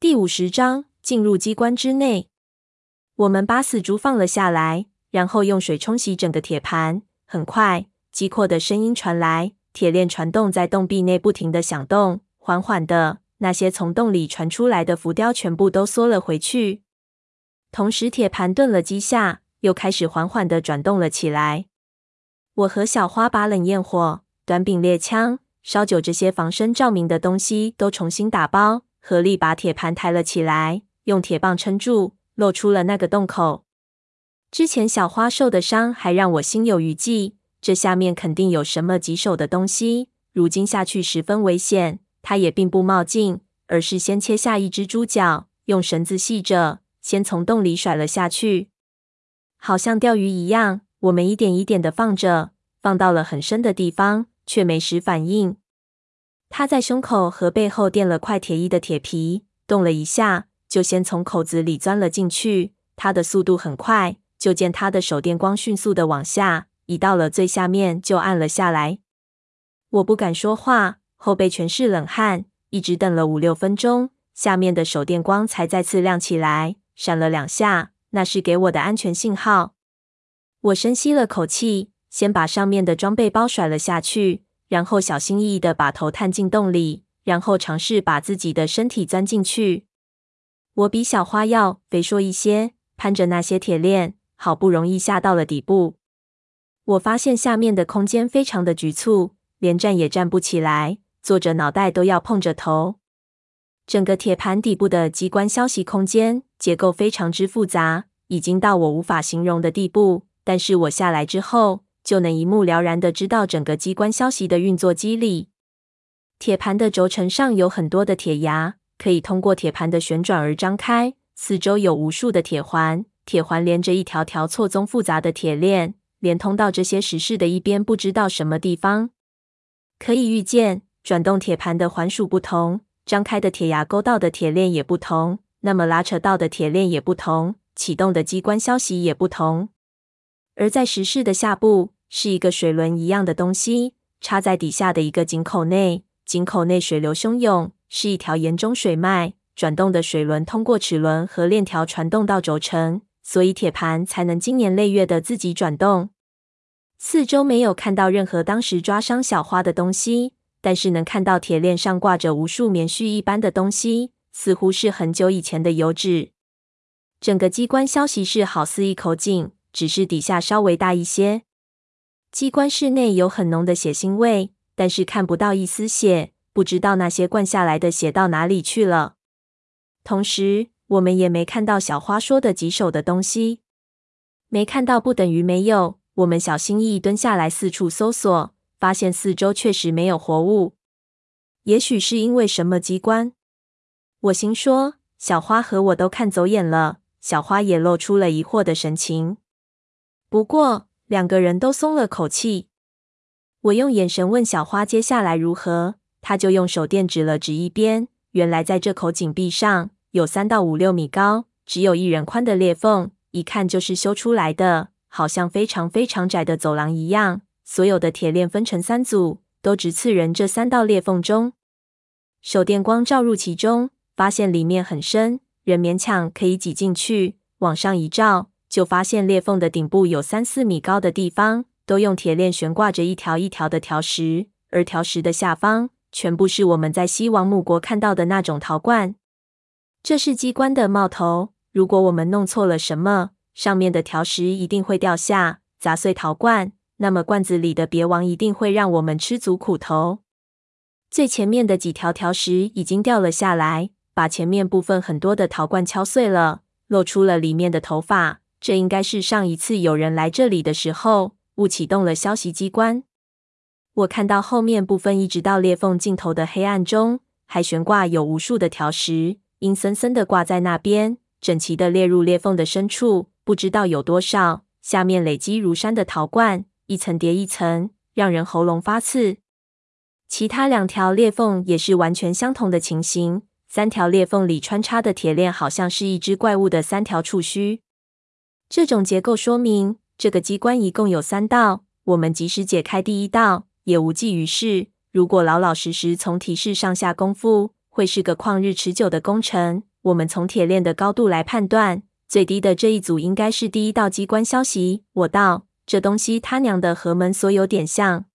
第五十章进入机关之内。我们把死猪放了下来，然后用水冲洗整个铁盘。很快，机括的声音传来，铁链传动在洞壁内不停地响动。缓缓的，那些从洞里传出来的浮雕全部都缩了回去。同时，铁盘顿了几下，又开始缓缓地转动了起来。我和小花把冷焰火、短柄猎枪、烧酒这些防身照明的东西都重新打包，合力把铁盘抬了起来，用铁棒撑住，露出了那个洞口。之前小花受的伤还让我心有余悸，这下面肯定有什么棘手的东西，如今下去十分危险。他也并不冒进，而是先切下一只猪脚，用绳子系着，先从洞里甩了下去，好像钓鱼一样。我们一点一点的放着，放到了很深的地方，却没时反应。他在胸口和背后垫了块铁衣的铁皮，动了一下，就先从口子里钻了进去。他的速度很快，就见他的手电光迅速的往下，一到了最下面就按了下来。我不敢说话，后背全是冷汗，一直等了五六分钟，下面的手电光才再次亮起来，闪了两下，那是给我的安全信号。我深吸了口气，先把上面的装备包甩了下去，然后小心翼翼的把头探进洞里，然后尝试把自己的身体钻进去。我比小花要肥硕一些，攀着那些铁链，好不容易下到了底部。我发现下面的空间非常的局促，连站也站不起来，坐着脑袋都要碰着头。整个铁盘底部的机关消息空间结构非常之复杂，已经到我无法形容的地步。但是我下来之后，就能一目了然的知道整个机关消息的运作机理。铁盘的轴承上有很多的铁牙，可以通过铁盘的旋转而张开。四周有无数的铁环，铁环连着一条条错综复杂的铁链，连通到这些石室的一边，不知道什么地方。可以预见，转动铁盘的环数不同，张开的铁牙勾到的铁链也不同，那么拉扯到的铁链也不同，启动的机关消息也不同。而在石室的下部是一个水轮一样的东西，插在底下的一个井口内。井口内水流汹涌，是一条盐中水脉。转动的水轮通过齿轮和链条传动到轴承，所以铁盘才能经年累月的自己转动。四周没有看到任何当时抓伤小花的东西，但是能看到铁链上挂着无数棉絮一般的东西，似乎是很久以前的油脂。整个机关消息室好似一口井。只是底下稍微大一些。机关室内有很浓的血腥味，但是看不到一丝血，不知道那些灌下来的血到哪里去了。同时，我们也没看到小花说的棘手的东西。没看到不等于没有。我们小心翼翼蹲下来四处搜索，发现四周确实没有活物。也许是因为什么机关？我心说，小花和我都看走眼了。小花也露出了疑惑的神情。不过，两个人都松了口气。我用眼神问小花接下来如何，她就用手电指了指一边。原来在这口井壁上有三到五六米高、只有一人宽的裂缝，一看就是修出来的，好像非常非常窄的走廊一样。所有的铁链分成三组，都直刺人这三道裂缝中。手电光照入其中，发现里面很深，人勉强可以挤进去。往上一照。就发现裂缝的顶部有三四米高的地方，都用铁链悬挂着一条一条的条石，而条石的下方全部是我们在西王母国看到的那种陶罐。这是机关的冒头，如果我们弄错了什么，上面的条石一定会掉下，砸碎陶罐，那么罐子里的别王一定会让我们吃足苦头。最前面的几条条石已经掉了下来，把前面部分很多的陶罐敲碎了，露出了里面的头发。这应该是上一次有人来这里的时候误启动了消息机关。我看到后面部分一直到裂缝尽头的黑暗中，还悬挂有无数的条石，阴森森的挂在那边，整齐的列入裂缝的深处，不知道有多少。下面累积如山的陶罐，一层叠一层，让人喉咙发刺。其他两条裂缝也是完全相同的情形，三条裂缝里穿插的铁链，好像是一只怪物的三条触须。这种结构说明，这个机关一共有三道。我们即使解开第一道，也无济于事。如果老老实实从提示上下功夫，会是个旷日持久的工程。我们从铁链的高度来判断，最低的这一组应该是第一道机关消息。我道：“这东西他娘的和门锁有点像。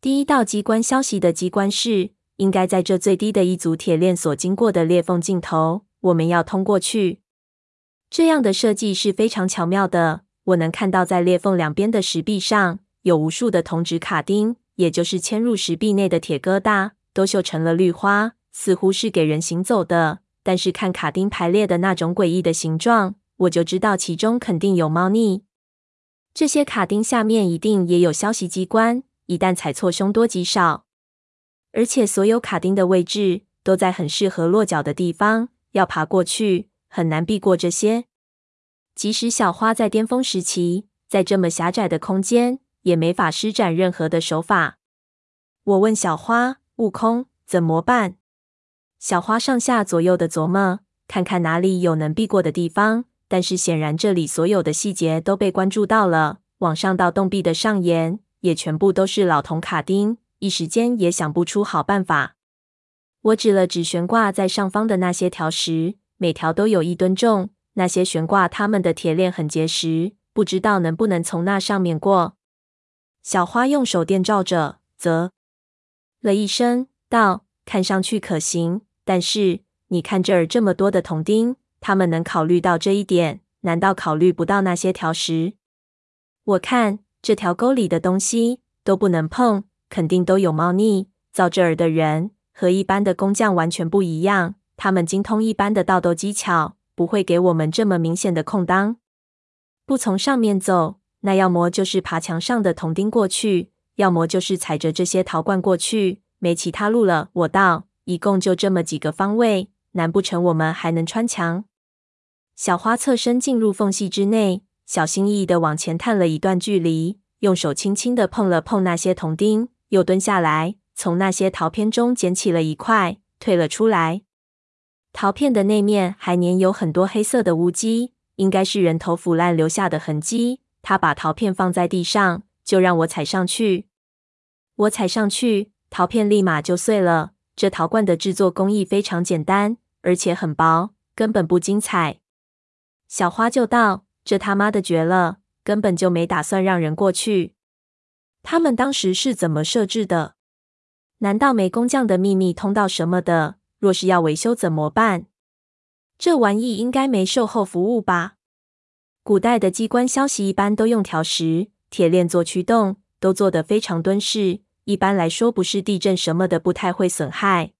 第一道机关消息的机关是应该在这最低的一组铁链所经过的裂缝尽头，我们要通过去。这样的设计是非常巧妙的。我能看到在裂缝两边的石壁上有无数的铜质卡钉，也就是嵌入石壁内的铁疙瘩，都锈成了绿花，似乎是给人行走的。”但是看卡钉排列的那种诡异的形状，我就知道其中肯定有猫腻。这些卡钉下面一定也有消息机关，一旦踩错，凶多吉少。而且所有卡钉的位置都在很适合落脚的地方，要爬过去很难避过这些。即使小花在巅峰时期，在这么狭窄的空间，也没法施展任何的手法。我问小花：“悟空，怎么办？”小花上下左右的琢磨，看看哪里有能避过的地方。但是显然这里所有的细节都被关注到了，往上到洞壁的上沿也全部都是老铜卡钉，一时间也想不出好办法。我指了指悬挂在上方的那些条石，每条都有一吨重。那些悬挂它们的铁链很结实，不知道能不能从那上面过。小花用手电照着，啧了一声，道：“看上去可行。”但是你看这儿这么多的铜钉，他们能考虑到这一点，难道考虑不到那些条石？我看这条沟里的东西都不能碰，肯定都有猫腻。造这儿的人和一般的工匠完全不一样，他们精通一般的盗斗技巧，不会给我们这么明显的空当。不从上面走，那要么就是爬墙上的铜钉过去，要么就是踩着这些陶罐过去，没其他路了。我道。一共就这么几个方位，难不成我们还能穿墙？小花侧身进入缝隙之内，小心翼翼地往前探了一段距离，用手轻轻地碰了碰那些铜钉，又蹲下来，从那些陶片中捡起了一块，退了出来。陶片的内面还粘有很多黑色的污迹，应该是人头腐烂留下的痕迹。他把陶片放在地上，就让我踩上去。我踩上去，陶片立马就碎了。这陶罐的制作工艺非常简单，而且很薄，根本不精彩。小花就道：“这他妈的绝了，根本就没打算让人过去。他们当时是怎么设置的？难道没工匠的秘密通道什么的？若是要维修怎么办？这玩意应该没售后服务吧？古代的机关消息一般都用条石、铁链做驱动，都做得非常敦实。”一般来说，不是地震什么的，不太会损害。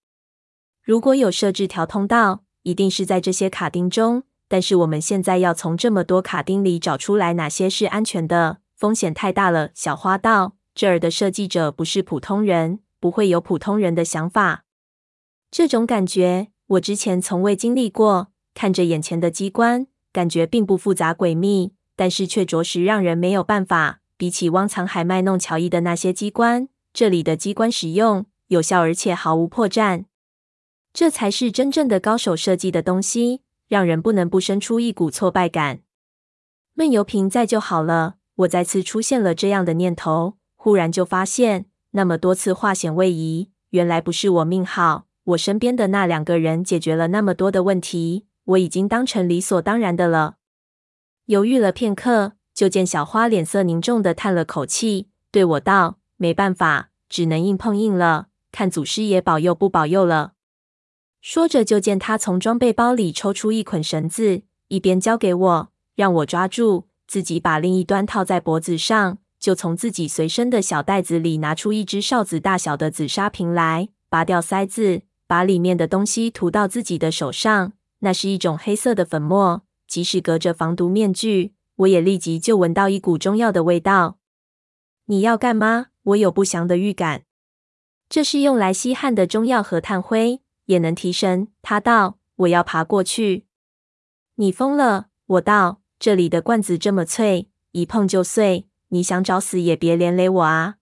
如果有设置条通道，一定是在这些卡钉中。但是我们现在要从这么多卡钉里找出来哪些是安全的，风险太大了。小花道：“这儿的设计者不是普通人，不会有普通人的想法。这种感觉我之前从未经历过。看着眼前的机关，感觉并不复杂诡秘，但是却着实让人没有办法。比起汪藏海卖弄乔伊的那些机关。”这里的机关实用、有效，而且毫无破绽，这才是真正的高手设计的东西，让人不能不生出一股挫败感。闷油瓶在就好了。我再次出现了这样的念头，忽然就发现，那么多次化险为夷，原来不是我命好，我身边的那两个人解决了那么多的问题，我已经当成理所当然的了。犹豫了片刻，就见小花脸色凝重地叹了口气，对我道。没办法，只能硬碰硬了，看祖师爷保佑不保佑了。说着，就见他从装备包里抽出一捆绳子，一边交给我，让我抓住，自己把另一端套在脖子上，就从自己随身的小袋子里拿出一只哨子大小的紫砂瓶来，拔掉塞子，把里面的东西涂到自己的手上。那是一种黑色的粉末，即使隔着防毒面具，我也立即就闻到一股中药的味道。你要干嘛？我有不祥的预感，这是用来吸汗的中药和炭灰，也能提神。他道：“我要爬过去。”你疯了！我道：“这里的罐子这么脆，一碰就碎，你想找死也别连累我啊！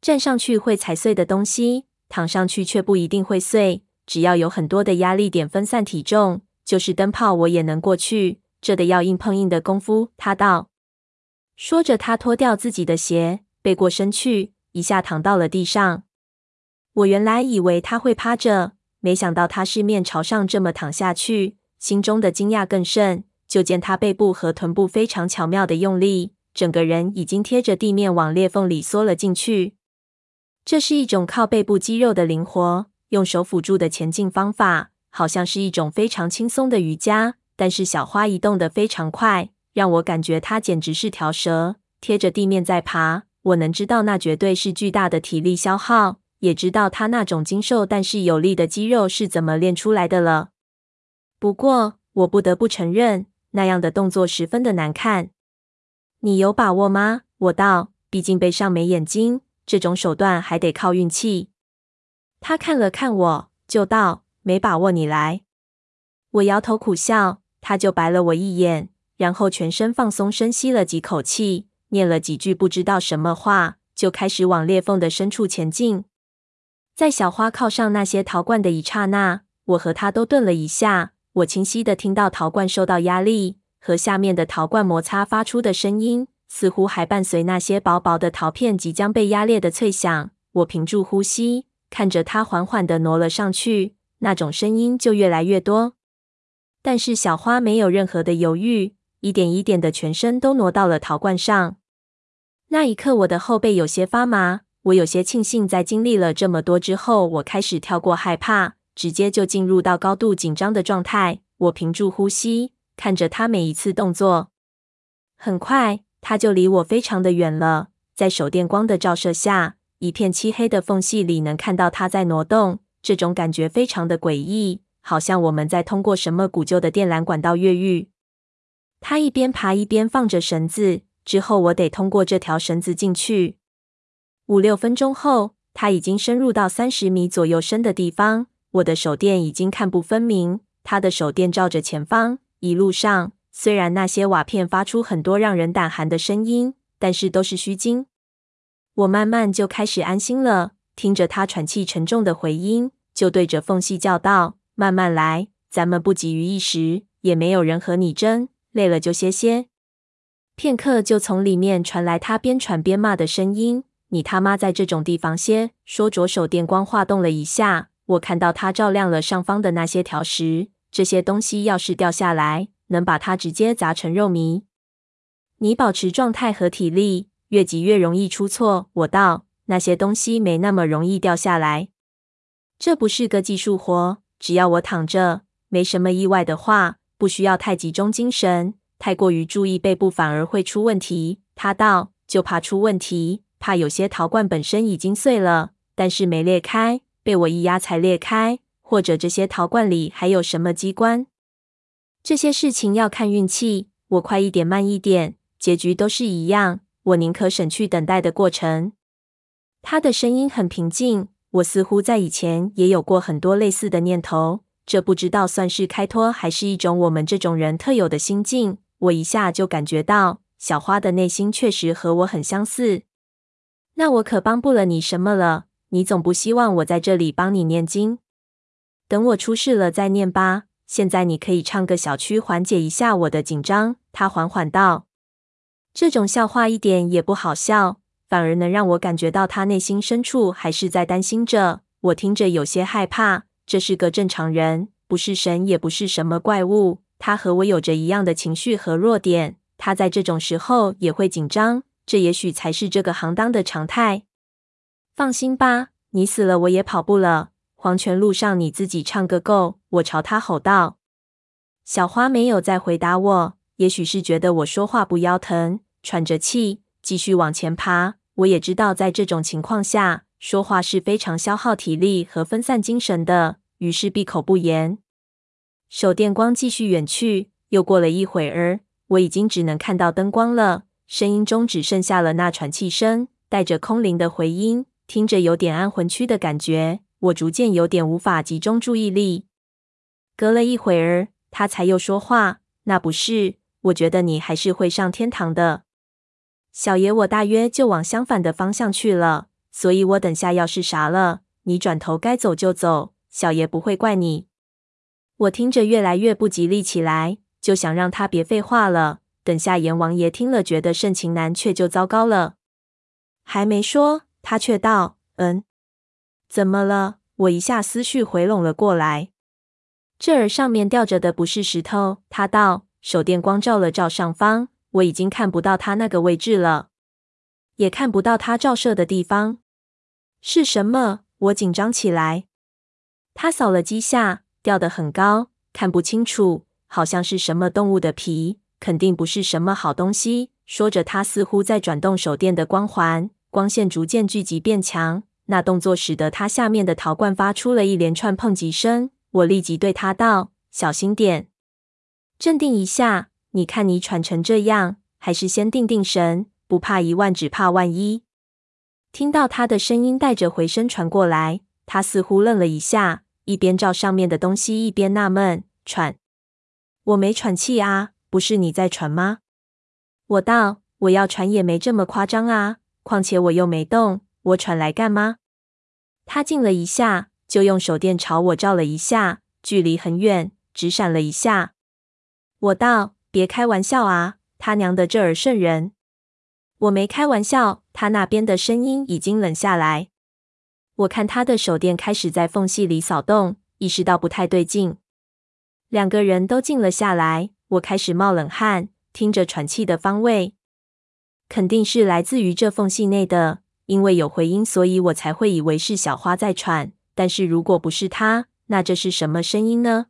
站上去会踩碎的东西，躺上去却不一定会碎。只要有很多的压力点分散体重，就是灯泡我也能过去。这得要硬碰硬的功夫。”他道。说着，他脱掉自己的鞋。背过身去，一下躺到了地上。我原来以为他会趴着，没想到他是面朝上这么躺下去，心中的惊讶更甚。就见他背部和臀部非常巧妙的用力，整个人已经贴着地面往裂缝里缩了进去。这是一种靠背部肌肉的灵活，用手辅助的前进方法，好像是一种非常轻松的瑜伽。但是小花移动的非常快，让我感觉它简直是条蛇，贴着地面在爬。我能知道那绝对是巨大的体力消耗，也知道它那种精瘦但是有力的肌肉是怎么练出来的了。不过，我不得不承认。那样的动作十分的难看，你有把握吗？我道，毕竟背上没眼睛，这种手段还得靠运气。他看了看我，就道：“没把握，你来。”我摇头苦笑，他就白了我一眼，然后全身放松，深吸了几口气，念了几句不知道什么话，就开始往裂缝的深处前进。在小花靠上那些陶罐的一刹那，我和他都顿了一下。我清晰的听到陶罐受到压力和下面的陶罐摩擦发出的声音，似乎还伴随那些薄薄的陶片即将被压裂的脆响。我屏住呼吸，看着它缓缓地挪了上去，那种声音就越来越多。但是小花没有任何的犹豫，一点一点的全身都挪到了陶罐上。那一刻，我的后背有些发麻。我有些庆幸，在经历了这么多之后，我开始跳过害怕。直接就进入到高度紧张的状态。我屏住呼吸，看着他每一次动作。很快，他就离我非常的远了。在手电光的照射下，一片漆黑的缝隙里能看到他在挪动。这种感觉非常的诡异，好像我们在通过什么古旧的电缆管道越狱。他一边爬一边放着绳子，之后我得通过这条绳子进去。五六分钟后，他已经深入到三十米左右深的地方。我的手电已经看不分明，他的手电照着前方。一路上，虽然那些瓦片发出很多让人胆寒的声音，但是都是虚惊。我慢慢就开始安心了，听着他喘气沉重的回音，就对着缝隙叫道：“慢慢来，咱们不急于一时，也没有人和你争，累了就歇歇。”片刻，就从里面传来他边喘边骂的声音：“你他妈在这种地方歇！”说着，手电光画动了一下。我看到它照亮了上方的那些条石，这些东西要是掉下来，能把它直接砸成肉糜。你保持状态和体力，越急越容易出错。我道，那些东西没那么容易掉下来，这不是个技术活。只要我躺着，没什么意外的话，不需要太集中精神，太过于注意背部反而会出问题。他道，就怕出问题，怕有些陶罐本身已经碎了，但是没裂开。被我一压才裂开，或者这些陶罐里还有什么机关？这些事情要看运气。我快一点，慢一点，结局都是一样。我宁可省去等待的过程。他的声音很平静。我似乎在以前也有过很多类似的念头。这不知道算是开脱，还是一种我们这种人特有的心境。我一下就感觉到，小花的内心确实和我很相似。那我可帮不了你什么了。你总不希望我在这里帮你念经？等我出事了再念吧。现在你可以唱个小曲缓解一下我的紧张。他缓缓道：“这种笑话一点也不好笑，反而能让我感觉到他内心深处还是在担心着。我听着有些害怕。这是个正常人，不是神，也不是什么怪物。他和我有着一样的情绪和弱点。他在这种时候也会紧张，这也许才是这个行当的常态。”放心吧，你死了我也跑不了。黄泉路上你自己唱个够！我朝他吼道。小花没有再回答我，也许是觉得我说话不腰疼，喘着气继续往前爬。我也知道，在这种情况下说话是非常消耗体力和分散精神的，于是闭口不言。手电光继续远去，又过了一会儿，我已经只能看到灯光了，声音中只剩下了那喘气声，带着空灵的回音。听着有点安魂曲的感觉，我逐渐有点无法集中注意力。隔了一会儿，他才又说话：“那不是，我觉得你还是会上天堂的，小爷。我大约就往相反的方向去了，所以我等下要是傻了，你转头该走就走，小爷不会怪你。”我听着越来越不吉利起来，就想让他别废话了。等下阎王爷听了，觉得盛情难却，就糟糕了。还没说。他却道：“嗯，怎么了？”我一下思绪回笼了过来。这儿上面吊着的不是石头，他道。手电光照了照上方，我已经看不到他那个位置了，也看不到他照射的地方。是什么？我紧张起来。他扫了几下，吊得很高，看不清楚，好像是什么动物的皮，肯定不是什么好东西。说着，他似乎在转动手电的光环，光线逐渐聚集变强。那动作使得他下面的陶罐发出了一连串碰击声。我立即对他道：“小心点，镇定一下。你看你喘成这样，还是先定定神，不怕一万，只怕万一。”听到他的声音带着回声传过来，他似乎愣了一下，一边照上面的东西，一边纳闷：“喘？我没喘气啊，不是你在喘吗？”我道：“我要喘也没这么夸张啊，况且我又没动，我喘来干嘛？”他静了一下，就用手电朝我照了一下，距离很远，只闪了一下。我道：“别开玩笑啊，他娘的，这儿瘆人！”我没开玩笑，他那边的声音已经冷下来。我看他的手电开始在缝隙里扫动，意识到不太对劲。两个人都静了下来，我开始冒冷汗，听着喘气的方位，肯定是来自于这缝隙内的，因为有回音，所以我才会以为是小花在喘。但是如果不是她，那这是什么声音呢？